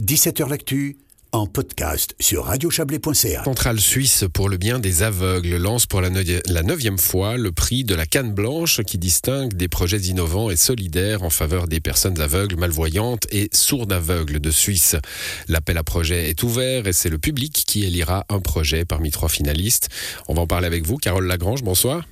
17h L'actu en podcast sur radiochablais.ca. Centrale suisse pour le bien des aveugles lance pour la, neuvième fois le prix de la canne blanche qui distingue des projets innovants et solidaires en faveur des personnes aveugles, malvoyantes et sourdes aveugles de Suisse. L'appel à projet est ouvert et c'est le public qui élira un projet parmi trois finalistes. On va en parler avec vous. Carole Lagrange, bonsoir.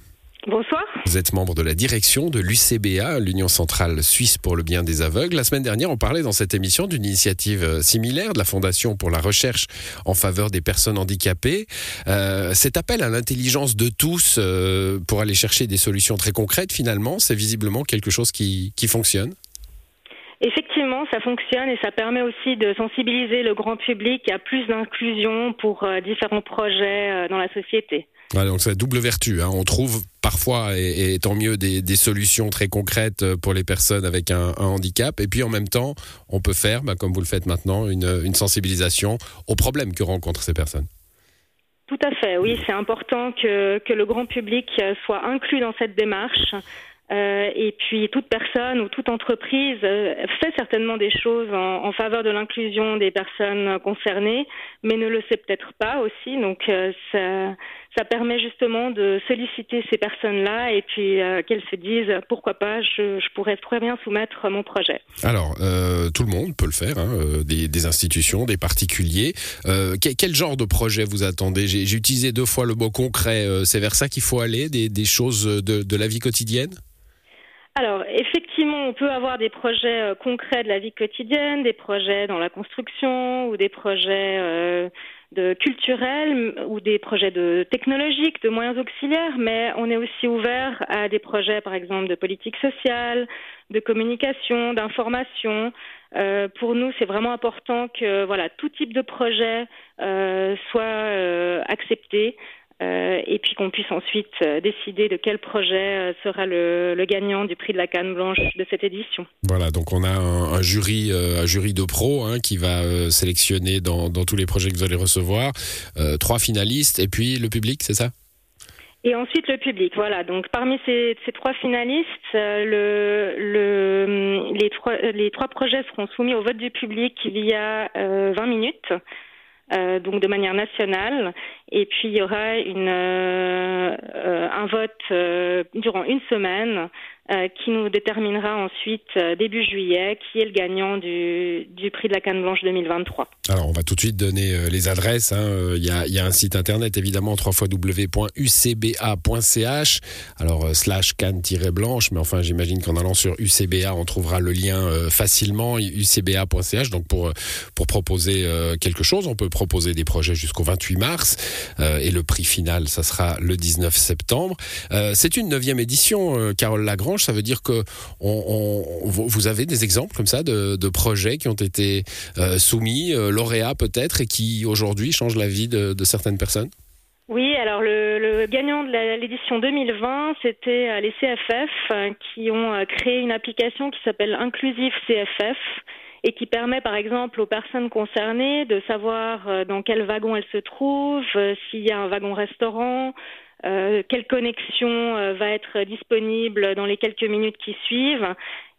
Bonsoir. Vous êtes membre de la direction de l'UCBA, l'Union centrale suisse pour le bien des aveugles. La semaine dernière, on parlait dans cette émission d'une initiative euh, similaire de la Fondation pour la recherche en faveur des personnes handicapées. Euh, cet appel à l'intelligence de tous euh, pour aller chercher des solutions très concrètes, finalement, c'est visiblement quelque chose qui, qui fonctionne. Effectivement, ça fonctionne et ça permet aussi de sensibiliser le grand public à plus d'inclusion pour différents projets dans la société. donc c'est double vertu. Hein. On trouve parfois, et, tant mieux, des, solutions très concrètes pour les personnes avec un, handicap. Et puis en même temps, on peut faire, bah, comme vous le faites maintenant, une, une sensibilisation aux problèmes que rencontrent ces personnes. Tout à fait, oui, c'est important que, que, le grand public soit inclus dans cette démarche. Euh, et puis toute personne ou toute entreprise euh, fait certainement des choses en, faveur de l'inclusion des personnes concernées, mais ne le sait peut-être pas aussi. Donc euh, ça, ça, permet justement de solliciter ces personnes-là et puis qu'elles se disent pourquoi pas, je, je, pourrais très bien soumettre mon projet. Alors tout le monde peut le faire, hein, des, des, institutions, des particuliers. Quel, quel, genre de projet vous attendez? J'ai utilisé deux fois le mot concret. C'est vers ça qu'il faut aller, des, des choses de, de la vie quotidienne? Alors, effectivement, on peut avoir des projets euh, concrets de la vie quotidienne, des projets dans la construction ou des projets euh, de culturels ou des projets de technologiques, de moyens auxiliaires, mais on est aussi ouvert à des projets, par exemple, de politique sociale, de communication, d'information. Euh, pour nous, c'est vraiment important que voilà tout type de projet soit accepté. Euh, et puis qu'on puisse ensuite euh, décider de quel projet euh, sera le, gagnant du prix de la canne blanche de cette édition. Voilà, donc on a un, jury, un jury de pros hein, qui va sélectionner dans, tous les projets que vous allez recevoir trois finalistes et puis le public, c'est ça? Et ensuite le public, voilà. Donc parmi ces, trois finalistes, le, le, les, trois, les trois projets seront soumis au vote du public il y a 20 minutes. Euh, donc de manière nationale. Et puis il y aura euh, euh un vote euh, durant une semaine qui nous déterminera ensuite début juillet qui est le gagnant du, prix de la canne blanche 2023. Alors on va tout de suite donner les adresses. Hein. Il, y a, un site internet évidemment www.ucba.ch alors slash canne-blanche mais enfin j'imagine qu'en allant sur UCBA on trouvera le lien facilement ucba.ch donc pour proposer quelque chose on peut proposer des projets jusqu'au 28 mars et le prix final ça sera le 19 septembre. C'est une neuvième édition Carole Lagrange. Ça veut dire que vous avez des exemples comme ça de, projets qui ont été euh, soumis, euh, lauréats peut-être, et qui aujourd'hui changent la vie de, certaines personnes? Oui, alors le, gagnant de l'édition 2020, c'était euh, les CFF qui ont créé une application qui s'appelle Inclusive CFF et qui permet par exemple aux personnes concernées de savoir dans quel wagon elles se trouvent, s'il y a un wagon restaurant, euh, quelle connexion euh, va être disponible dans les quelques minutes qui suivent.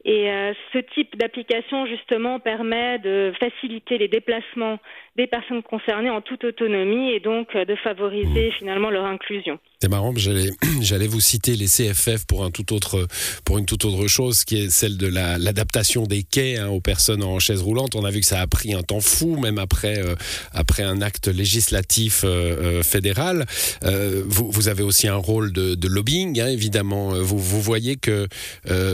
Et euh, ce type d'application, justement, permet de faciliter les déplacements des personnes concernées en toute autonomie et donc de favoriser finalement leur inclusion. C'est marrant, j'allais, j'allais vous citer les CFF pour un tout autre, pour une toute autre chose, qui est celle de la, l'adaptation des quais hein, aux personnes en chaise roulante. On a vu que ça a pris un temps fou, même après, euh, après un acte législatif euh, euh, fédéral. Vous, vous, avez aussi un rôle de, de lobbying, hein, évidemment. Vous, vous voyez que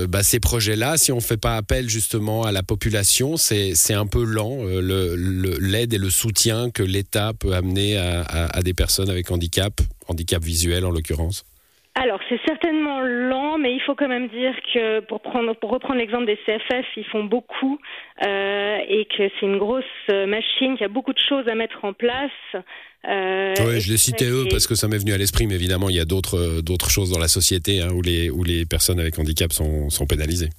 bah, ces projets-là, si on ne fait pas appel justement à la population, c'est, c'est un peu lent, le, l'aide et le soutien que l'État peut amener à, à, à des personnes avec handicap handicap visuel en l'occurrence alors c'est certainement lent, mais il faut quand même dire que pour prendre pour reprendre l'exemple des CFF, ils font beaucoup euh, et que c'est une grosse machine, qu'il y a beaucoup de choses à mettre en place. Euh, oui, je les citais eux parce que ça m'est venu à l'esprit, mais évidemment il y a d'autres d'autres choses dans la société hein, où les où les personnes avec handicap sont, sont pénalisées.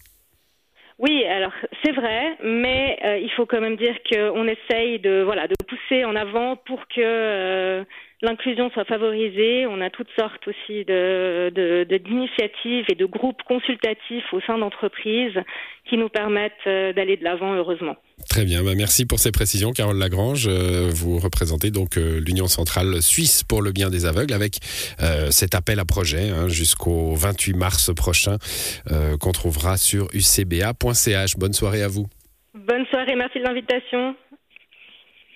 C'est vrai, mais euh, il faut quand même dire qu'on essaye de voilà de pousser en avant pour que euh, l'inclusion soit favorisée. On a toutes sortes aussi d'initiatives et de groupes consultatifs au sein d'entreprises qui nous permettent euh, d'aller de l'avant heureusement. Très bien, bah, merci pour ces précisions, Carole Lagrange. Euh, vous représentez donc euh, l'Union centrale suisse pour le bien des aveugles avec cet appel à projet hein, jusqu'au 28 mars prochain qu'on trouvera sur ucba.ch. Bonne soirée à vous. Bonne soirée, merci de l'invitation.